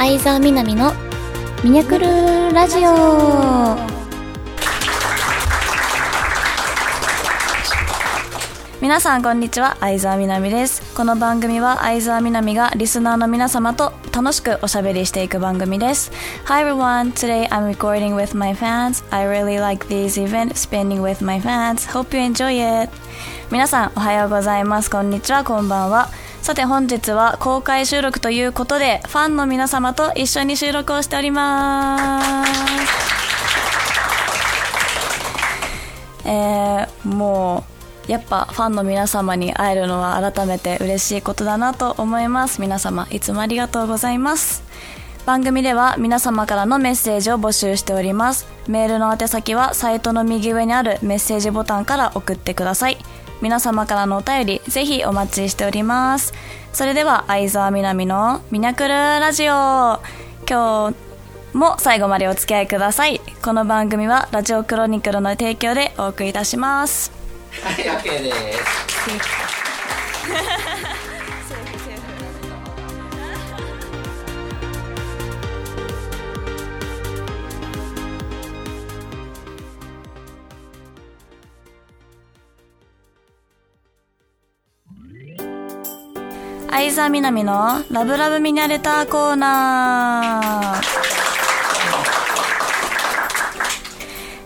相沢みなみのミニャクルラジオ皆さんこんにちは相沢みなみですこの番組は相沢みなみがリスナーの皆様と楽しくおしゃべりしていく番組です Hi everyone today I'm recording with my fans I really like this event spending with my fans hope you enjoy it 皆さんおはようございますこんにちはこんばんはさて本日は公開収録ということでファンの皆様と一緒に収録をしております。えー、もうやっぱファンの皆様に会えるのは改めて嬉しいことだなと思います。皆様いつもありがとうございます。番組では皆様からのメッセージを募集しております。メールの宛先はサイトの右上にあるメッセージボタンから送ってください。皆様からのお便りぜひお待ちしております。それでは相沢みなみのミニャクルラジオ。今日も最後までお付き合いください。この番組はラジオクロニクルの提供でお送りいたします。はい、OK です。相沢みなみのラブラブミニャレターコーナー。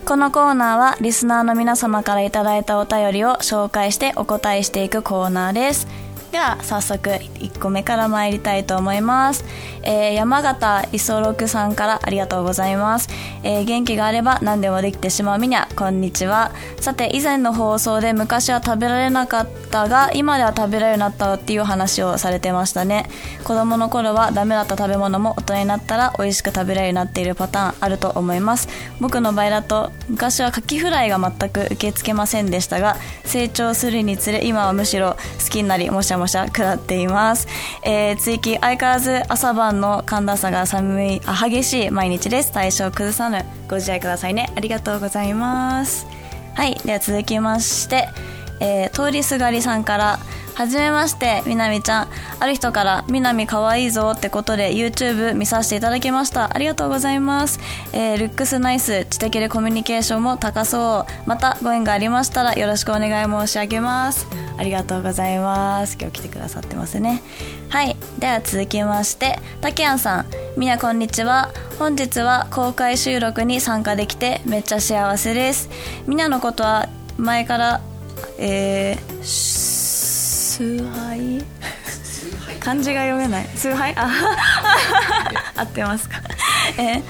このコーナーはリスナーの皆様からいただいたお便りを紹介してお答えしていくコーナーです。では早速1個目から参りたいと思います、えー山形磯六さんからありがとうございます、えー元気があれば何でもできてしまうみにゃこんにちは。さて以前の放送で昔は食べられなかったが今では食べられるようになったっていう話をされてましたね。子供の頃はダメだった食べ物も大人になったら美味しく食べられるようになっているパターンあると思います。僕の場合だと昔はカキフライが全く受け付けませんでしたが成長するにつれ今はむしろ好きになりもしゃもしゃ食らっています、えー、追記相変わらず朝晩の寒暖差が寒いあ激しい毎日です。体調崩さぬご自愛くださいね。ありがとうございます。はいでは続きまして、えー通りすがりさんからはじめましてみなみちゃん。ある人から「みなみかわいいぞ」ってことで YouTube 見させていただきました。ありがとうございます、えールックスナイス知的でコミュニケーションも高そう。またご縁がありましたらよろしくお願い申し上げます。ありがとうございます。今日来てくださってますね。はい。では続きましてたけやんさん。みなこんにちは。本日は公開収録に参加できてめっちゃ幸せです。みなのことは前からえー、崇拝？漢字が読めない。崇拝？あ 合ってますか？えー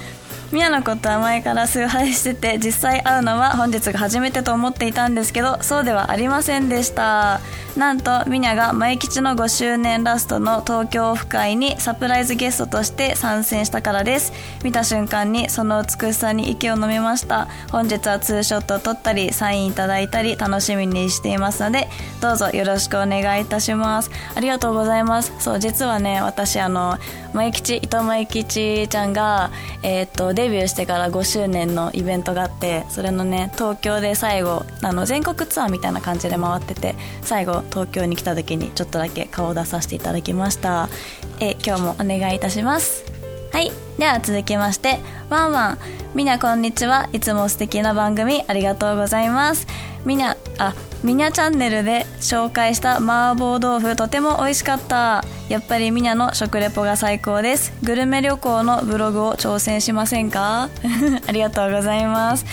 ミヤのことは前から崇拝してて実際会うのは本日が初めてと思っていたんですけどそうではありませんでした。なんとミニャが前吉の5周年ラストの東京オフ会にサプライズゲストとして参戦したからです。見た瞬間にその美しさに息を飲みました。本日はツーショットを撮ったりサインいただいたり楽しみにしていますのでどうぞよろしくお願いいたします。ありがとうございます。そう実はね私あの前吉伊藤前吉ちゃんがえーっとデビューしてから5周年のイベントがあってそれのね東京で最後あの全国ツアーみたいな感じで回ってて最後東京に来た時にちょっとだけ顔を出させていただきました。え今日もお願いいたします。はいでは続きましてワンワン。みなこんにちは。いつも素敵な番組ありがとうございます。みなあみにゃチャンネルで紹介した麻婆豆腐とても美味しかった。やっぱりみにゃの食レポが最高です。グルメ旅行のブログを挑戦しませんか？ありがとうございます。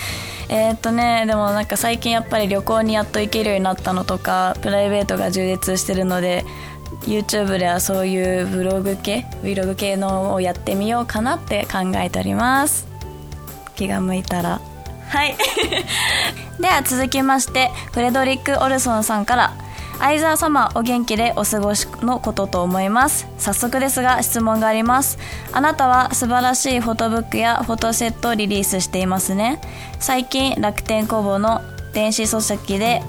えーっとねでもなんか最近やっぱり旅行にやっと行けるようになったのとかプライベートが充実してるので YouTube ではそういうブログ系？Vlog 系のをやってみようかなって考えております。気が向いたら。はい。では続きましてフレドリック・オルソンさんから。相沢様お元気でお過ごしのことと思います。早速ですが質問があります。あなたは素晴らしいフォトブックやフォトセットをリリースしていますね。最近楽天工房の電子書籍で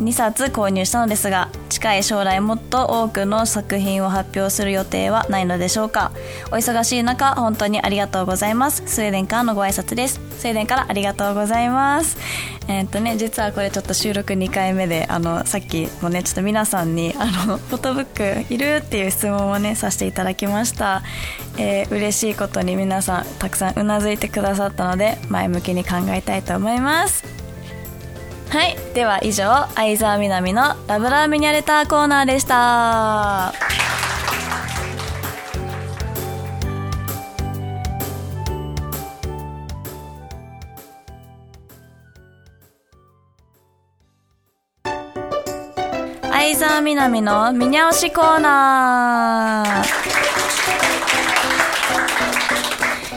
2冊購入したのですが近い将来もっと多くの作品を発表する予定はないのでしょうか？お忙しい中本当にありがとうございます。スウェーデンからのご挨拶です。スウェーデンからありがとうございます。えー、っとね実はこれちょっと収録2回目であのさっきもねちょっと皆さんにあのフォトブックいるっていう質問をねさせていただきました、えー、嬉しいことに皆さんたくさんうなずいてくださったので前向きに考えたいと思います。はい。では以上相沢みなみのラブラーミニャレターコーナーでした。相沢みなみの見直しコーナ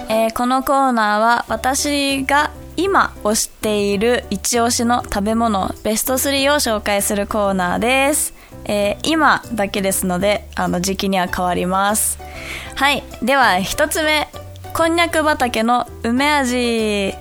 ー、えー、このコーナーは私が今推している一押しの食べ物ベスト3を紹介するコーナーです。えー、今だけですので、あの時期には変わります。はい。では、一つ目。こんにゃく畑の梅味。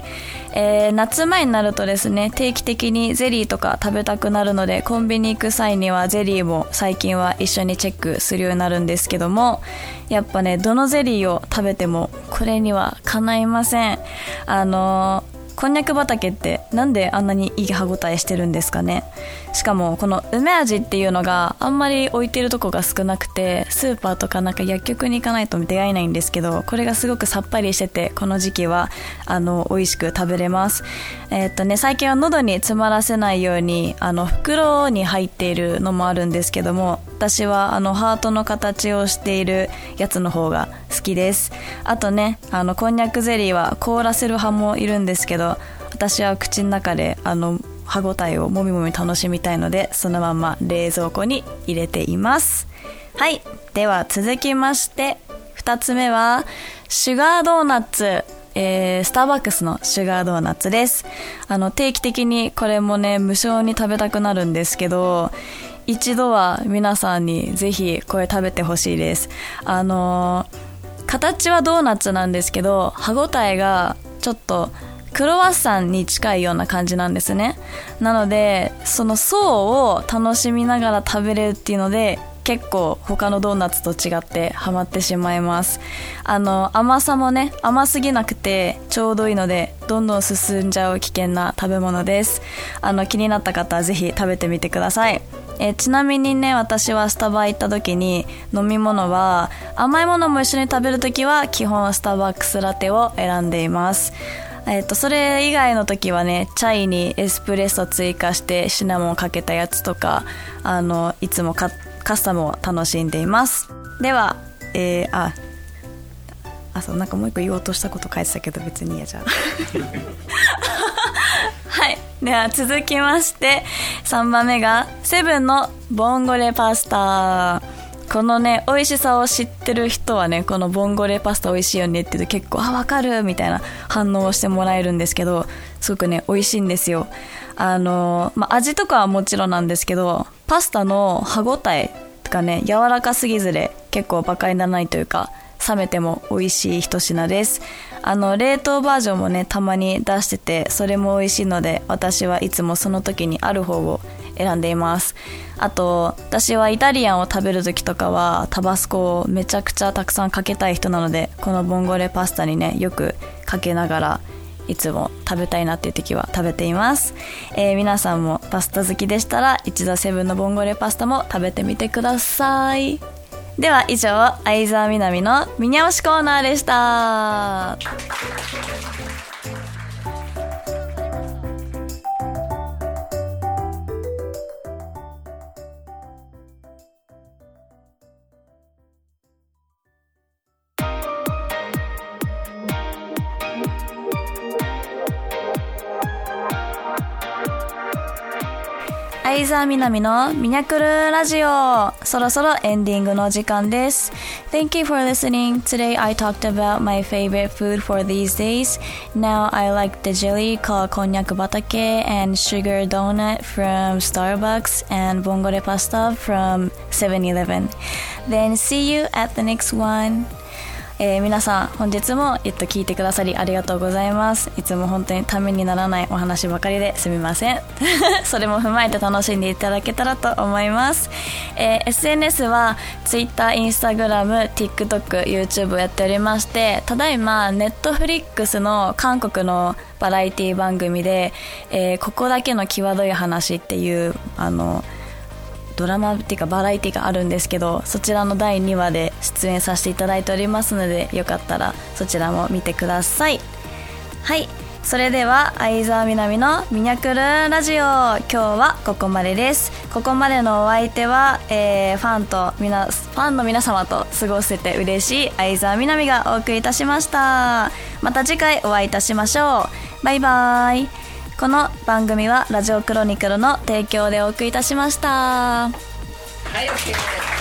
えー、夏前になるとですね定期的にゼリーとか食べたくなるのでコンビニ行く際にはゼリーも最近は一緒にチェックするようになるんですけどもやっぱねどのゼリーを食べてもこれにはかないませんあのこんにゃく畑ってなんであんなにいい歯ごたえしてるんですかね？しかもこの梅味っていうのがあんまり置いてるとこが少なくてスーパーとかなんか薬局に行かないと出会えないんですけどこれがすごくさっぱりしててこの時期はあの美味しく食べれます。えー、っとね最近は喉に詰まらせないようにあの袋に入っているのもあるんですけども私はあのハートの形をしているやつの方が好きです。あとねあのこんにゃくゼリーは凍らせる派もいるんですけど私は口の中であの歯ごたえをもみもみ楽しみたいのでそのまま冷蔵庫に入れています。はいでは続きまして2つ目はシュガードーナツ。えー、スターバックスのシュガードーナツです。あの、定期的にこれもね、無償に食べたくなるんですけど、一度は皆さんにぜひこれ食べてほしいです。あのー、形はドーナツなんですけど、歯ごたえがちょっとクロワッサンに近いような感じなんですねなのでその層を楽しみながら食べれるっていうので結構他のドーナツと違ってハマってしまいます。あの甘さもね甘すぎなくてちょうどいいのでどんどん進んじゃう危険な食べ物です。あの気になった方はぜひ食べてみてください。えちなみにね私はスタバ行った時に飲み物は甘いものも一緒に食べる時は基本スターバックスラテを選んでいます。えっと、それ以外の時はね、チャイにエスプレッソ追加してシナモンかけたやつとか、あの、いつも買ってカスタムを楽しんでいます。では、えー、あ、あ、そう、なんかもう一個言おうとしたこと書いてたけど別にいいや、じゃあ。はい。では続きまして、3番目が、セブンのボンゴレパスタ。このね、美味しさを知ってる人はね、このボンゴレパスタ美味しいよねって言うと結構、あ、わかるみたいな反応をしてもらえるんですけど、すごくね、美味しいんですよ。あの、まあ、味とかはもちろんなんですけど、パスタの歯ごたえがね、柔らかすぎずで結構馬鹿にならないというか、冷めても美味しい一品です。あの、冷凍バージョンもね、たまに出してて、それも美味しいので、私はいつもその時にある方を選んでいますあと私はイタリアンを食べる時とかはタバスコをめちゃくちゃたくさんかけたい人なのでこのボンゴレパスタにねよくかけながらいつも食べたいなっていう時は食べています、えー、皆さんもパスタ好きでしたら一度セブンのボンゴレパスタも食べてみてください。では以上相沢みなみのミニャオシコーナーでした。相沢みなみのミニャクルラジオそろそろエンディングの時間です Thank you for listening. Today I talked about my favorite food for these days. Now I like the jelly called konyak batake and sugar donut from Starbucks and bongore pasta from 7-Eleven. Then see you at the next one. えー皆さん本日も、えっと、聞いてくださりありがとうございます。いつも本当にためにならないお話ばかりですみません。それも踏まえて楽しんでいただけたらと思います、えー SNS は Twitter、Instagram、TikTok、YouTube をやっておりましてただいま Netflix の韓国のバラエティ番組で、えーここだけの際どい話っていうあのドラマっていうかバラエティがあるんですけどそちらの第2話で出演させていただいておりますのでよかったらそちらも見てください。はい。それでは相沢みなみのミニャクルラジオ。今日はここまでです。ここまでのお相手は、えーファンとみなファンの皆様と過ごせて嬉しい相沢みなみがお送りいたしました。また次回お会いいたしましょう。バイバーイ。この番組はラジオクロニクルの提供でお送りいたしましたはい、OK。